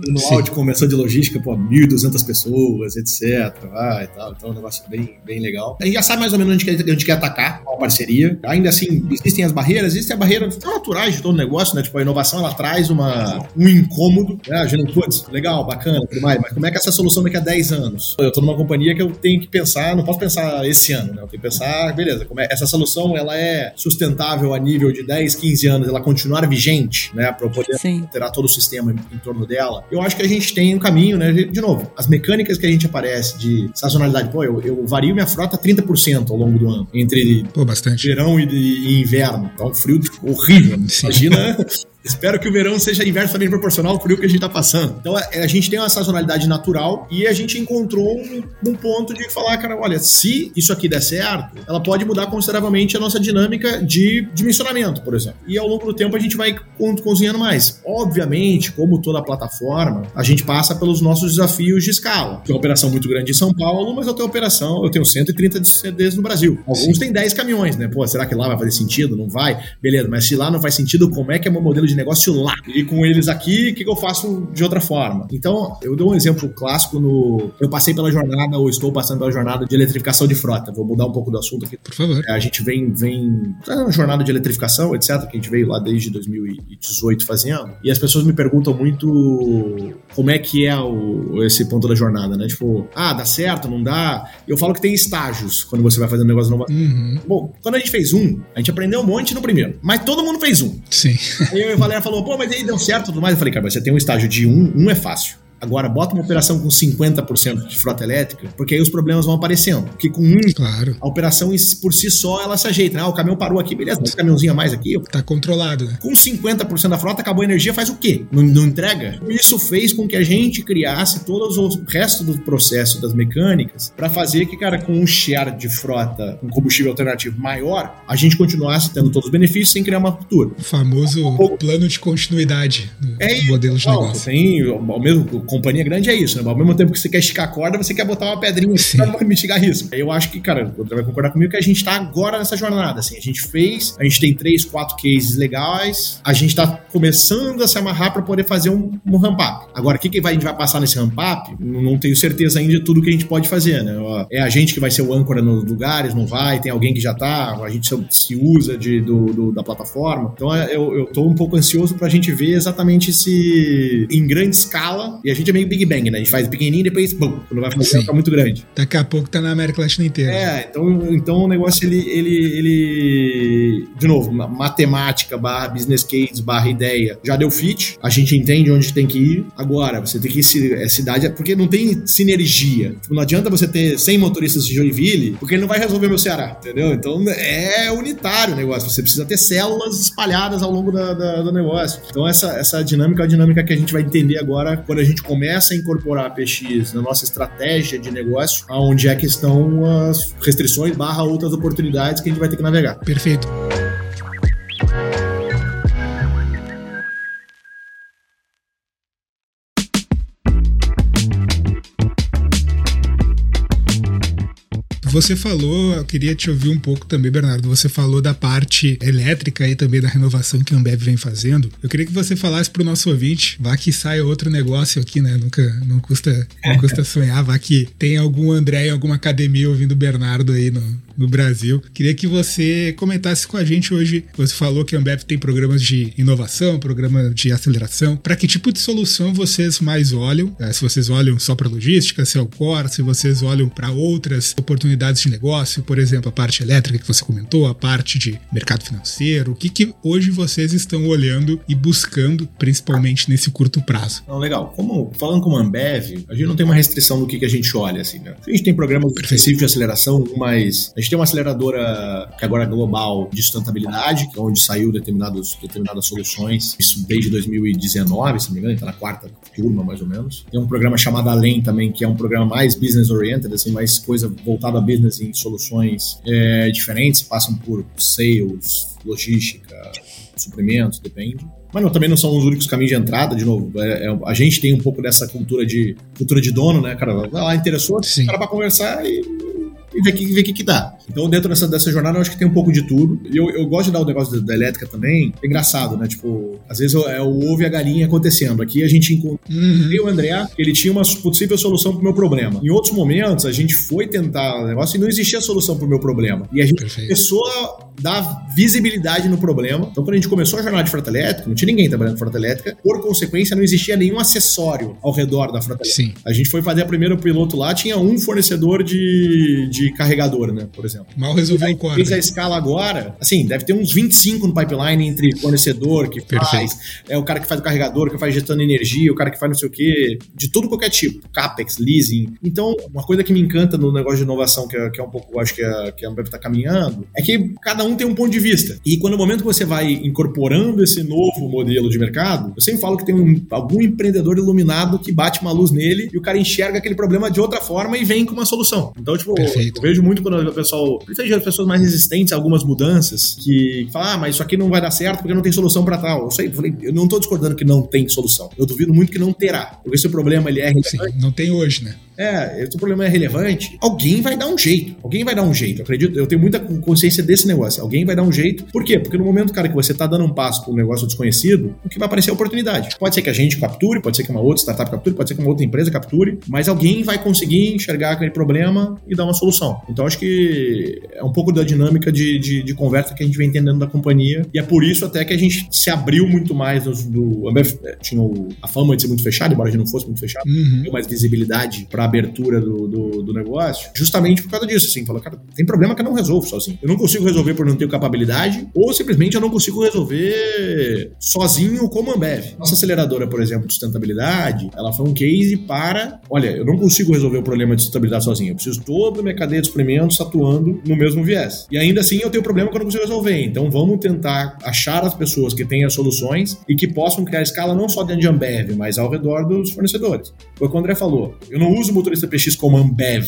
Speaker 4: anual de convenção de logística, pô, 1.200 pessoas, etc. Ah, e tal. Então é um negócio bem, bem legal. A gente já sabe mais ou menos onde quer, onde quer atacar uma parceria. Ainda assim, existem as barreiras, existem as barreiras naturais de todo negócio, né? Tipo, a inovação ela traz uma, um incômodo, né? A gente, putz, legal, bacana, tudo mais, mas como é que é essa solução daqui a 10 anos? Eu tô numa companhia que eu tenho que pensar, não posso pensar esse ano, né? Eu tenho que pensar, beleza, como é, essa solução ela é sustentável a nível de 10, 15 anos, ela continuar vigente, né? Pra eu poder
Speaker 1: Sim.
Speaker 4: alterar todo o sistema em, em torno dela. Eu acho que a gente tem um caminho, né? De novo, as mecânicas que a gente aparece de sazonalidade, pô, eu, eu vario minha frota 30% ao longo do ano, entre
Speaker 2: Pô, bastante.
Speaker 4: verão e, e inverno. Tá um frio horrível.
Speaker 2: Sim.
Speaker 4: Imagina. Espero que o verão seja inversamente proporcional ao frio que a gente tá passando. Então a, a gente tem uma sazonalidade natural e a gente encontrou um, um ponto de falar, cara, olha, se isso aqui der certo, ela pode mudar consideravelmente a nossa dinâmica de dimensionamento, por exemplo. E ao longo do tempo a gente vai cozinhando mais. Obviamente, como toda plataforma, a gente passa pelos nossos desafios de escala. Tem uma operação muito grande em São Paulo, mas eu tenho operação, eu tenho 130 de CDs no Brasil. Alguns têm 10 caminhões, né? Pô, será que lá vai fazer sentido? Não vai? Beleza, mas se lá não faz sentido, como é que é meu modelo de negócio lá? E com eles aqui, o que, que eu faço de outra forma? Então, eu dou um exemplo clássico no. Eu passei pela jornada, ou estou passando pela jornada de eletrificação de frota. Vou mudar um pouco do assunto aqui.
Speaker 2: Por favor.
Speaker 4: A gente vem, vem tá na jornada de eletrificação, etc., que a gente veio lá desde 2018 fazendo, e as pessoas me perguntam muito como é que é o, esse ponto da jornada, né? Tipo, ah, dá certo, não dá? Eu falo que tem estágios quando você vai fazendo um negócio novo.
Speaker 2: Uhum.
Speaker 4: Bom, quando a gente fez um, a gente aprendeu um monte no primeiro, mas todo mundo fez um.
Speaker 2: Sim.
Speaker 4: Aí eu a Valéria falou, pô, mas aí deu certo tudo mais. Eu falei, cara, mas você tem um estágio de um, um é fácil. Agora, bota uma operação com 50% de frota elétrica, porque aí os problemas vão aparecendo. Porque com um,
Speaker 2: claro.
Speaker 4: a operação por si só, ela se ajeita. Né? Ah, o caminhão parou aqui, beleza, um caminhãozinho a mais aqui.
Speaker 2: Tá controlado, né?
Speaker 4: Com 50% da frota, acabou a energia, faz o quê? Não, não entrega? Isso fez com que a gente criasse todo o resto do processo das mecânicas para fazer que, cara, com um share de frota com combustível alternativo maior, a gente continuasse tendo todos os benefícios sem criar uma ruptura.
Speaker 2: O famoso um plano de continuidade do é, modelo de negócio.
Speaker 4: Tem, ao mesmo, companhia grande é isso, né? Ao mesmo tempo que você quer esticar a corda, você quer botar uma pedrinha para mitigar risco. Eu acho que, cara, você vai concordar comigo que a gente tá agora nessa jornada, assim. A gente fez, a gente tem três, quatro cases legais, a gente tá começando a se amarrar para poder fazer um, um ramp-up. Agora, o que, que vai, a gente vai passar nesse ramp-up? Não, não, tenho certeza ainda de tudo que a gente pode fazer, né? É a gente que vai ser o âncora nos lugares, não vai, tem alguém que já tá, a gente se usa de, do, do da plataforma. Então, é, eu, eu tô um pouco ansioso pra gente ver exatamente se em grande escala, e a gente é meio Big Bang, né? A gente faz pequenininho e depois, bum, quando vai fazer, fica muito grande.
Speaker 2: Daqui a pouco tá na América Latina inteira.
Speaker 4: É, então, então o negócio, ele, ele, ele de novo, matemática barra business case barra ideia, já deu fit, a gente entende onde tem que ir. Agora, você tem que ir, é cidade, porque não tem sinergia. Tipo, não adianta você ter 100 motoristas de Joinville, porque ele não vai resolver meu Ceará, entendeu? Então, é unitário o negócio, você precisa ter células espalhadas ao longo da, da, do negócio. Então, essa, essa dinâmica é a dinâmica que a gente vai entender agora quando a gente começa a incorporar a PX na nossa estratégia de negócio, aonde é que estão as restrições barra outras oportunidades que a gente vai ter que navegar.
Speaker 2: Perfeito. Você falou, eu queria te ouvir um pouco também, Bernardo. Você falou da parte elétrica e também da renovação que a Ambev vem fazendo. Eu queria que você falasse para o nosso ouvinte, vá que saia outro negócio aqui, né? Nunca, não custa, não custa sonhar, vá que tem algum André em alguma academia ouvindo o Bernardo aí no, no Brasil. Queria que você comentasse com a gente hoje. Você falou que a Ambev tem programas de inovação, programa de aceleração. Para que tipo de solução vocês mais olham? É, se vocês olham só para logística, se é o core, se vocês olham para outras oportunidades de negócio, por exemplo, a parte elétrica que você comentou, a parte de mercado financeiro. O que, que hoje vocês estão olhando e buscando, principalmente nesse curto prazo?
Speaker 4: Não, legal. Como, falando como Ambev, a gente não tem uma restrição do que, que a gente olha. Assim, né? A gente tem programas específicos de aceleração, mas a gente tem uma aceleradora que agora é global de sustentabilidade, que é onde saiu determinados, determinadas soluções, isso desde 2019, se não me engano, está na quarta turma, mais ou menos. Tem um programa chamado Além também, que é um programa mais business-oriented, assim, mais coisa voltada a business em soluções é, diferentes, passam por sales, logística, suprimentos, depende. Mas não, também não são os únicos caminhos de entrada, de novo. É, é, a gente tem um pouco dessa cultura de cultura de dono, né, cara? Vai lá, interessou, Sim. cara para conversar e e ver o que, que dá. Então, dentro dessa, dessa jornada, eu acho que tem um pouco de tudo. E eu, eu gosto de dar o negócio da, da elétrica também. É engraçado, né? Tipo, às vezes é o ovo e a galinha acontecendo. Aqui a gente encontrou uhum. o André, ele tinha uma possível solução pro meu problema. Em outros momentos, a gente foi tentar o negócio e não existia solução pro meu problema. E a gente Perfeito. começou a dar visibilidade no problema. Então, quando a gente começou a jornada de frota elétrica, não tinha ninguém trabalhando em frota elétrica. Por consequência, não existia nenhum acessório ao redor da frota elétrica. Sim. A gente foi fazer a primeira piloto lá, tinha um fornecedor de, de carregador, né? Por exemplo.
Speaker 2: Mal resolveu o
Speaker 4: quadro. Fez a escala agora, assim, deve ter uns 25 no pipeline entre fornecedor que Perfeito. faz, é o cara que faz o carregador, que faz gestão de energia, o cara que faz não sei o quê, de tudo qualquer tipo, capex, leasing. Então, uma coisa que me encanta no negócio de inovação, que é, que é um pouco, acho que a, que a Ambev está caminhando, é que cada um tem um ponto de vista. E quando no momento que você vai incorporando esse novo modelo de mercado, eu sempre falo que tem um, algum empreendedor iluminado que bate uma luz nele e o cara enxerga aquele problema de outra forma e vem com uma solução. Então, tipo, Perfeito. eu vejo muito quando o pessoal, principalmente as pessoas mais resistentes a algumas mudanças, que falam, ah, mas isso aqui não vai dar certo porque não tem solução para tal. Eu, sei, eu, falei, eu não tô discordando que não tem solução. Eu duvido muito que não terá. Porque esse problema ele é
Speaker 2: Sim, não tem hoje, né?
Speaker 4: É, esse problema é relevante. Alguém vai dar um jeito. Alguém vai dar um jeito. Eu acredito, eu tenho muita consciência desse negócio. Alguém vai dar um jeito. Por quê? Porque no momento, cara, que você tá dando um passo para um negócio desconhecido, o que vai aparecer é oportunidade. Pode ser que a gente capture, pode ser que uma outra startup capture, pode ser que uma outra empresa capture, mas alguém vai conseguir enxergar aquele problema e dar uma solução. Então acho que é um pouco da dinâmica de, de, de conversa que a gente vem entendendo da companhia. E é por isso até que a gente se abriu muito mais do. A Ambev é, tinha a fama de ser muito fechada, embora a gente não fosse muito fechado, uhum. deu mais visibilidade para abertura do, do, do, negócio, justamente por causa disso, assim, falou, cara, tem problema que eu não resolvo sozinho. Eu não consigo resolver por não ter capacidade, ou simplesmente eu não consigo resolver sozinho como Ambev. Nossa aceleradora, por exemplo, de sustentabilidade, ela foi um case para, olha, eu não consigo resolver o problema de sustentabilidade sozinho, eu preciso todo a minha cadeia de experimentos atuando no mesmo viés. E ainda assim eu tenho problema que eu não consigo resolver, então vamos tentar achar as pessoas que têm as soluções e que possam criar escala não só dentro de Ambev, mas ao redor dos fornecedores. Foi o que o André falou, eu não uso motorista PX como Ambev,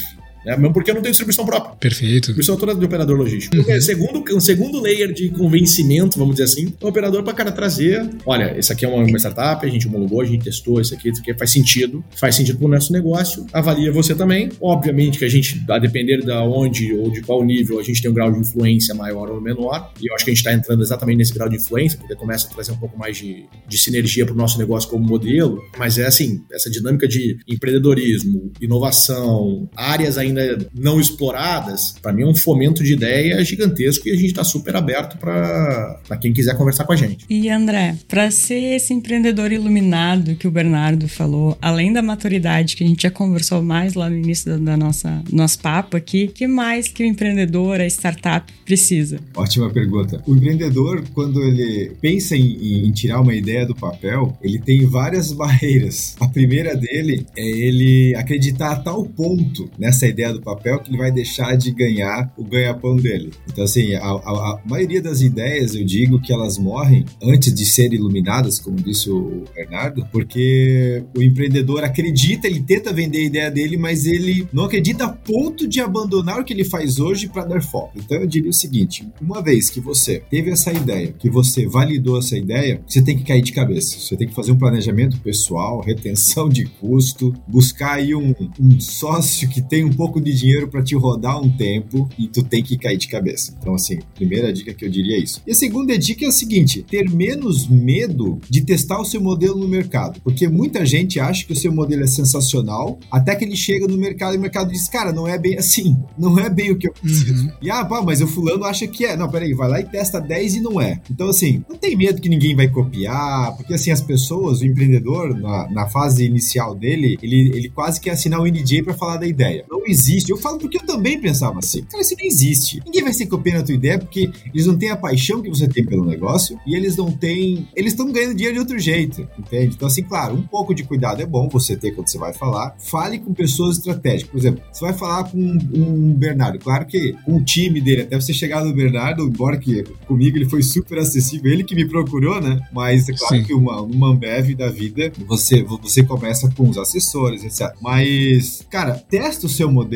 Speaker 4: né? Mesmo porque não tem distribuição própria.
Speaker 2: Perfeito.
Speaker 4: Distribuição toda de operador logístico. Uhum. Segundo, um segundo layer de convencimento, vamos dizer assim, o operador para cara trazer, olha, esse aqui é uma, uma startup, a gente homologou, a gente testou, isso aqui, isso aqui faz sentido, faz sentido para o nosso negócio, avalia você também. Obviamente que a gente, a depender de onde ou de qual nível, a gente tem um grau de influência maior ou menor, e eu acho que a gente está entrando exatamente nesse grau de influência, porque começa a trazer um pouco mais de, de sinergia para o nosso negócio como modelo, mas é assim, essa dinâmica de empreendedorismo, inovação, áreas ainda não exploradas, para mim é um fomento de ideia gigantesco e a gente está super aberto para quem quiser conversar com a gente.
Speaker 1: E André, para ser esse empreendedor iluminado que o Bernardo falou, além da maturidade que a gente já conversou mais lá no início da, da nossa nosso papo aqui, que mais que o empreendedor, a startup precisa?
Speaker 3: Ótima pergunta. O empreendedor, quando ele pensa em, em tirar uma ideia do papel, ele tem várias barreiras. A primeira dele é ele acreditar a tal ponto nessa ideia do papel papel que ele vai deixar de ganhar o ganha-pão dele. Então, assim, a, a, a, maioria das ideias, eu digo que elas morrem antes de serem iluminadas, como disse o Bernardo, porque o empreendedor acredita, ele tenta vender a ideia dele, mas ele não acredita a ponto de abandonar o que ele faz hoje para dar foco. Então, eu diria o seguinte: uma vez que você teve essa ideia, que você validou essa ideia, você tem que cair de cabeça. Você tem que fazer um planejamento pessoal, retenção de custo, buscar aí um, um sócio que tem um pouco de dinheiro para te rodar um tempo e tu tem que cair de cabeça. Então, assim, primeira dica que eu diria é isso. E a segunda dica é a seguinte: ter menos medo de testar o seu modelo no mercado. Porque muita gente acha que o seu modelo é sensacional, até que ele chega no mercado e o mercado diz, cara, não é bem assim. Não é bem o que eu preciso. Uhum. E ah, pá, mas o fulano acha que é. Não, peraí, vai lá e testa 10 e não é. Então, assim, não tem medo que ninguém vai copiar, porque assim, as pessoas, o empreendedor, na, na fase inicial dele, ele, ele quase quer assinar o NDA para falar da ideia. Não existe. Eu falo porque eu também pensava assim. Cara, isso não existe. Ninguém vai ser copiando a tua ideia porque eles não têm a paixão que você tem pelo negócio e eles não têm. Eles estão ganhando dinheiro de outro jeito, entende? Então, assim, claro, um pouco de cuidado é bom você ter quando você vai falar. Fale com pessoas estratégicas. Por exemplo, você vai falar com um Bernardo. Claro que com o time dele, até você chegar no Bernardo, embora que comigo ele foi super acessível, ele que me procurou, né? Mas é claro Sim. que uma, uma Ambev da vida, você, você começa com os assessores, etc. Mas, cara, testa o seu modelo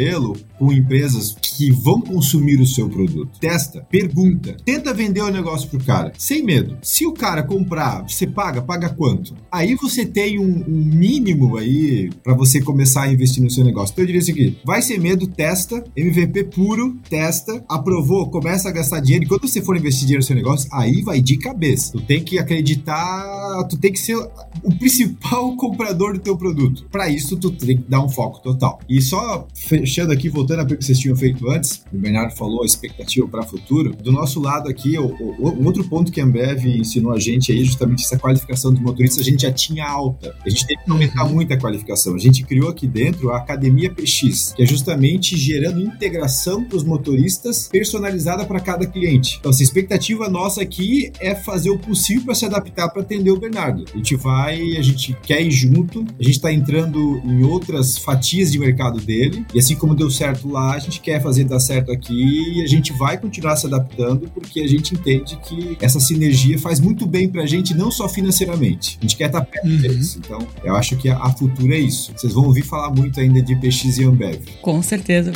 Speaker 3: com empresas que vão consumir o seu produto. Testa, pergunta, tenta vender o negócio pro cara, sem medo. Se o cara comprar, você paga, paga quanto? Aí você tem um, um mínimo aí para você começar a investir no seu negócio. Então eu diria o seguinte: vai ser medo, testa, MVP puro, testa, aprovou, começa a gastar dinheiro. E quando você for investir dinheiro no seu negócio, aí vai de cabeça. Tu tem que acreditar, tu tem que ser o principal comprador do teu produto. Para isso, tu tem que dar um foco total. E só fechando aqui, voltando a que vocês tinham feito antes, o Bernardo falou a expectativa para o futuro. Do nosso lado aqui, o, o, o, outro ponto que a Ambev ensinou a gente aí, justamente essa qualificação dos motoristas, a gente já tinha alta. A gente teve que aumentar uhum. muito a qualificação. A gente criou aqui dentro a Academia PX, que é justamente gerando integração para os motoristas personalizada para cada cliente. Então, essa expectativa nossa aqui é fazer o possível para se adaptar para atender o Bernardo. A gente vai, a gente quer ir junto, a gente está entrando em outras fatias de mercado dele, e assim como deu certo lá, a gente quer fazer dar certo aqui e a gente vai continuar se adaptando porque a gente entende que essa sinergia faz muito bem pra gente, não só financeiramente. A gente quer estar perto uhum. deles. Então, eu acho que a, a futuro é isso. Vocês vão ouvir falar muito ainda de PX e Ambev.
Speaker 1: Com certeza.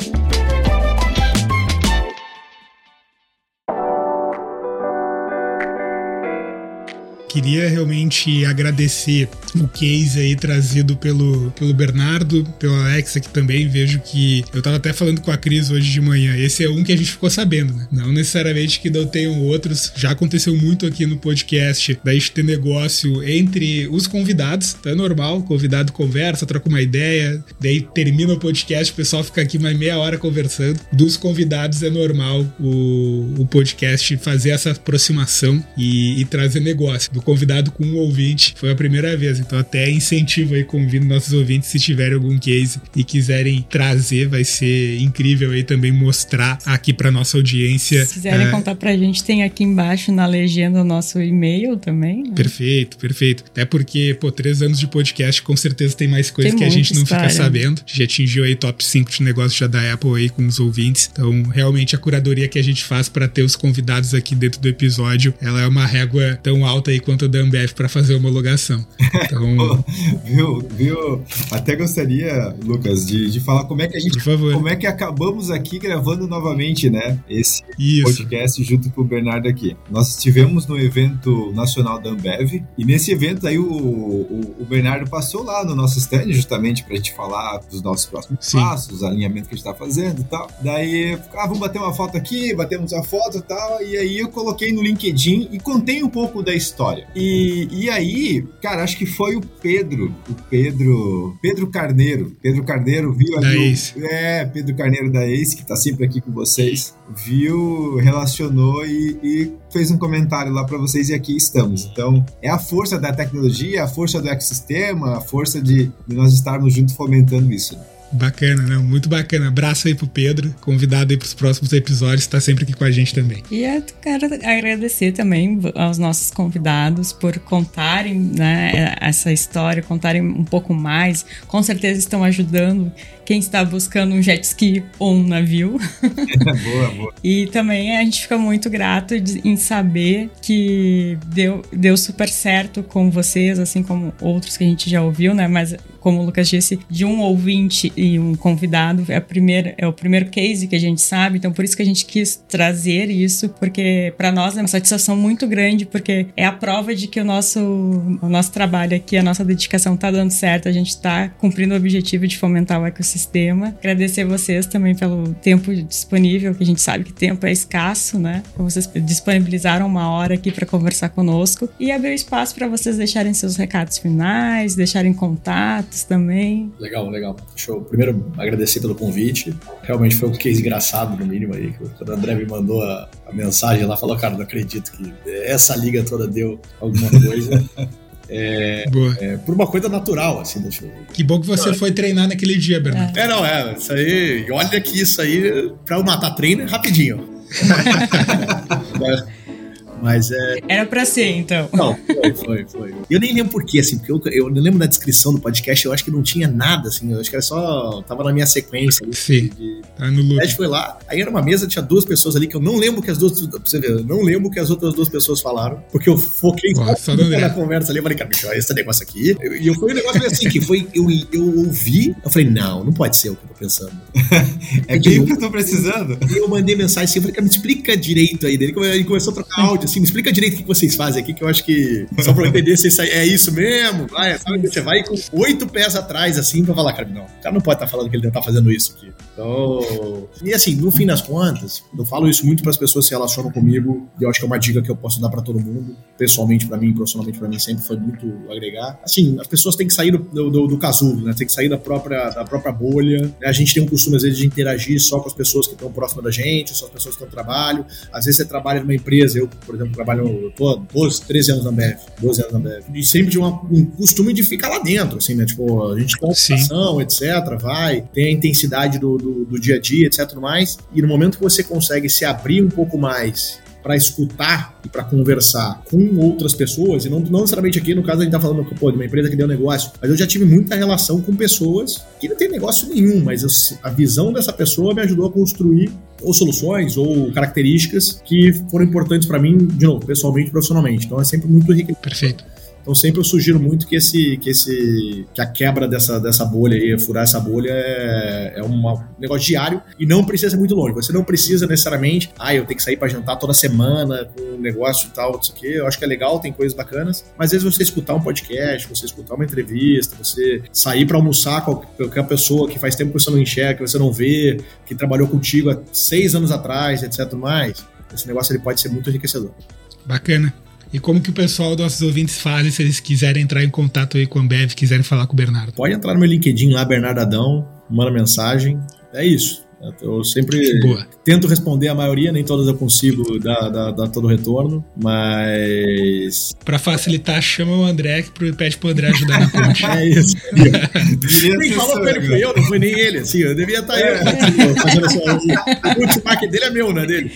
Speaker 2: Queria realmente agradecer o case aí trazido pelo, pelo Bernardo, pelo Alexa, que também vejo que. Eu tava até falando com a Cris hoje de manhã. Esse é um que a gente ficou sabendo, né? Não necessariamente que não tenham outros. Já aconteceu muito aqui no podcast da gente ter negócio entre os convidados. Então é normal, o convidado conversa, troca uma ideia, daí termina o podcast, o pessoal fica aqui mais meia hora conversando. Dos convidados é normal o, o podcast fazer essa aproximação e, e trazer negócio. Do convidado com um ouvinte. Foi a primeira vez, então até incentivo aí, convido nossos ouvintes se tiverem algum case e quiserem trazer, vai ser incrível aí também mostrar aqui para nossa audiência.
Speaker 1: Se quiserem uh, contar pra gente, tem aqui embaixo na legenda o nosso e-mail também. Né?
Speaker 2: Perfeito, perfeito. Até porque, pô, três anos de podcast, com certeza tem mais coisas que a gente não história. fica sabendo. A gente atingiu aí top 5 de negócios já da Apple aí com os ouvintes. Então, realmente a curadoria que a gente faz para ter os convidados aqui dentro do episódio, ela é uma régua tão alta aí quanto a da Ambev para fazer homologação. Então,
Speaker 3: viu, viu? Até gostaria, Lucas, de, de falar como é que a gente, como é que acabamos aqui gravando novamente, né? Esse Isso. podcast junto com o Bernardo aqui. Nós estivemos no evento nacional da Ambev e nesse evento aí o, o, o Bernardo passou lá no nosso stand justamente para a gente falar dos nossos próximos Sim. passos, alinhamento que a gente está fazendo e tal. Daí, ah, vamos bater uma foto aqui, batemos a foto e tal. E aí eu coloquei no LinkedIn e contei um pouco da história. E, e aí, cara, acho que foi o Pedro, o Pedro, Pedro Carneiro. Pedro Carneiro viu ali. O, é, Pedro Carneiro da Ace, que tá sempre aqui com vocês, viu, relacionou e, e fez um comentário lá para vocês e aqui estamos. Então, é a força da tecnologia, a força do ecossistema, a força de, de nós estarmos juntos fomentando isso.
Speaker 2: Bacana, não, muito bacana. Abraço aí pro Pedro, convidado aí pros próximos episódios, tá sempre aqui com a gente também.
Speaker 1: E eu quero agradecer também aos nossos convidados por contarem né, essa história, contarem um pouco mais. Com certeza estão ajudando quem está buscando um jet ski ou um navio. boa, boa. E também a gente fica muito grato em saber que deu, deu super certo com vocês, assim como outros que a gente já ouviu, né? Mas como o Lucas disse, de um ouvinte e um convidado é, a primeira, é o primeiro case que a gente sabe, então por isso que a gente quis trazer isso, porque para nós é uma satisfação muito grande, porque é a prova de que o nosso, o nosso trabalho aqui, a nossa dedicação está dando certo, a gente está cumprindo o objetivo de fomentar o ecossistema. Agradecer vocês também pelo tempo disponível, que a gente sabe que tempo é escasso, né? Vocês disponibilizaram uma hora aqui para conversar conosco e abrir espaço para vocês deixarem seus recados finais, deixarem contato também.
Speaker 4: Legal, legal. Show. Primeiro, agradecer pelo convite. Realmente foi um case engraçado, no mínimo, aí. Quando o André me mandou a, a mensagem lá, falou, cara, não acredito que essa liga toda deu alguma coisa. É, é, por uma coisa natural, assim, deixa eu...
Speaker 2: Que bom que você foi treinar naquele dia, Bernardo.
Speaker 4: É, não, é, isso aí, olha que isso aí, pra eu matar treino é rapidinho. Mas é.
Speaker 1: Era pra ser, então.
Speaker 4: Não, foi, foi, foi. Eu nem lembro por quê, assim, porque eu, eu lembro da descrição do podcast, eu acho que não tinha nada, assim, eu acho que era só. Tava na minha sequência.
Speaker 2: Sim. De, tá no loop.
Speaker 4: A gente foi lá, aí era uma mesa, tinha duas pessoas ali que eu não lembro que as duas. Pra você ver, eu não lembro que as outras duas pessoas falaram, porque eu foquei Nossa, na conversa ali. Eu falei, cara, bicho, esse negócio aqui. E eu, foi um negócio assim, que foi. Eu, eu ouvi, eu falei, não, não pode ser o que eu tô pensando.
Speaker 3: é bem o que eu tô precisando.
Speaker 4: E eu mandei mensagem assim, eu falei, cara, me explica direito aí. Ele começou a trocar áudio, assim, me explica direito o que vocês fazem aqui, que eu acho que, só pra eu entender se é isso mesmo. Vai, sabe, você vai com oito pés atrás, assim, pra falar, cara, não, o cara não pode estar tá falando que ele não tá fazendo isso aqui. Então, e assim, no fim das contas, eu falo isso muito para as pessoas que se relacionam comigo, e eu acho que é uma dica que eu posso dar para todo mundo, pessoalmente para mim, profissionalmente para mim, sempre foi muito agregar. Assim, as pessoas têm que sair do, do, do casulo, né? Tem que sair da própria, da própria bolha. Né? A gente tem um costume, às vezes, de interagir só com as pessoas que estão próximas da gente, só as pessoas que estão no trabalho. Às vezes você trabalha numa empresa, eu, por exemplo, trabalho, eu tô 12, 13 anos na BF, 12 anos na BF. E sempre de uma, um costume de ficar lá dentro, assim, né? Tipo, a gente tem a etc, vai, tem a intensidade do, do, do dia a dia, etc, mais. E no momento que você consegue se abrir um pouco mais para escutar e para conversar com outras pessoas, e não, não necessariamente aqui, no caso a gente tá falando pô, de uma empresa que deu negócio, mas eu já tive muita relação com pessoas que não tem negócio nenhum, mas eu, a visão dessa pessoa me ajudou a construir ou soluções ou características que foram importantes para mim, de novo, pessoalmente e profissionalmente. Então é sempre muito rico.
Speaker 2: Perfeito.
Speaker 4: Então sempre eu sugiro muito que esse que esse que a quebra dessa, dessa bolha aí, furar essa bolha é, é um negócio diário e não precisa ser muito longe. Você não precisa necessariamente, ah, eu tenho que sair para jantar toda semana com um negócio e tal, isso aqui. Eu acho que é legal, tem coisas bacanas, mas às vezes você escutar um podcast, você escutar uma entrevista, você sair para almoçar com qualquer pessoa que faz tempo que você não enxerga, que você não vê, que trabalhou contigo há seis anos atrás, etc. Mais, esse negócio ele pode ser muito enriquecedor.
Speaker 2: Bacana. E como que o pessoal dos nossos ouvintes fazem se eles quiserem entrar em contato aí com a Ambev, quiserem falar com o Bernardo?
Speaker 4: Pode entrar no meu LinkedIn lá, Bernardo Adão, manda mensagem. É isso. Eu sempre Boa. tento responder a maioria, nem todas eu consigo dar, dar, dar todo o retorno, mas.
Speaker 2: Para facilitar, chama o André que pede pro André ajudar na ponte.
Speaker 4: é isso. nem falou com ele, foi eu, não foi nem ele. Assim, eu devia estar é. eu fazendo assim, o ultimac dele é meu, não é dele.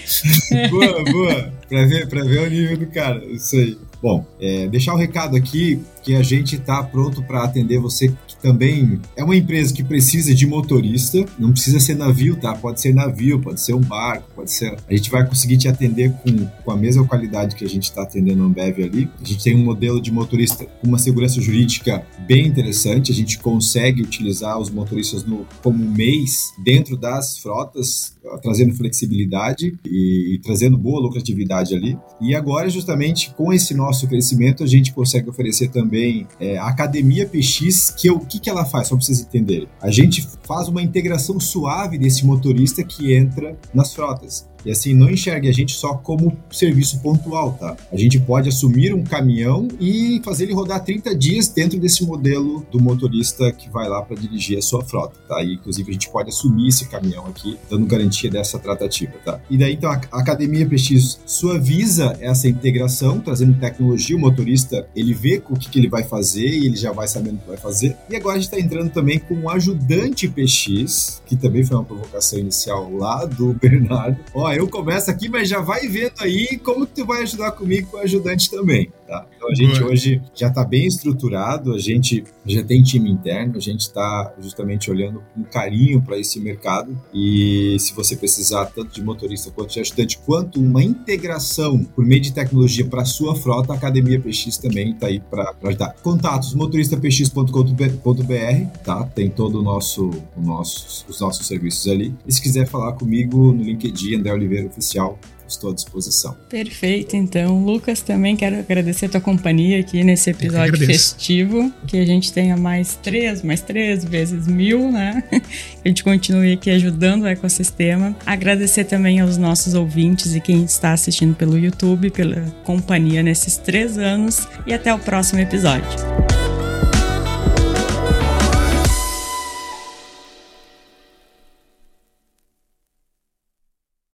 Speaker 3: boa, boa. Pra ver, pra ver o nível do cara, isso aí. Bom, é, deixar o um recado aqui que a gente está pronto para atender você que também é uma empresa que precisa de motorista, não precisa ser navio, tá? Pode ser navio, pode ser um barco, pode ser. A gente vai conseguir te atender com, com a mesma qualidade que a gente está atendendo no Ambev ali. A gente tem um modelo de motorista com uma segurança jurídica bem interessante. A gente consegue utilizar os motoristas no, como mês dentro das frotas, trazendo flexibilidade e, e trazendo boa lucratividade ali. E agora, justamente com esse nosso crescimento, a gente consegue oferecer também também é, a Academia PX, que o que, que ela faz, só para vocês entenderem. A gente faz uma integração suave desse motorista que entra nas frotas. E assim, não enxergue a gente só como serviço pontual, tá? A gente pode assumir um caminhão e fazer ele rodar 30 dias dentro desse modelo do motorista que vai lá para dirigir a sua frota, tá? E inclusive a gente pode assumir esse caminhão aqui, dando garantia dessa tratativa, tá? E daí então a Academia PX suaviza essa integração, trazendo tecnologia, o motorista, ele vê o que, que ele vai fazer e ele já vai sabendo o que vai fazer. E agora a gente está entrando também com o ajudante PX, que também foi uma provocação inicial lá do Bernardo. Ó, eu começo aqui, mas já vai vendo aí como tu vai ajudar comigo com o ajudante também, tá? Então a gente hoje já está bem estruturado, a gente já tem time interno, a gente está justamente olhando com carinho para esse mercado e se você precisar tanto de motorista quanto de ajudante, quanto uma integração por meio de tecnologia para sua frota, a Academia PX também está aí para ajudar. Contatos motoristapx.com.br, tá? Tem todo o nosso, o nosso, os nossos serviços ali. E se quiser falar comigo no LinkedIn, André Oliveira Oficial, estou à disposição.
Speaker 1: Perfeito, então. Lucas, também quero agradecer a tua companhia aqui nesse episódio que festivo. Que a gente tenha mais três, mais três vezes mil, né? Que a gente continue aqui ajudando o ecossistema. Agradecer também aos nossos ouvintes e quem está assistindo pelo YouTube, pela companhia nesses três anos. E até o próximo episódio.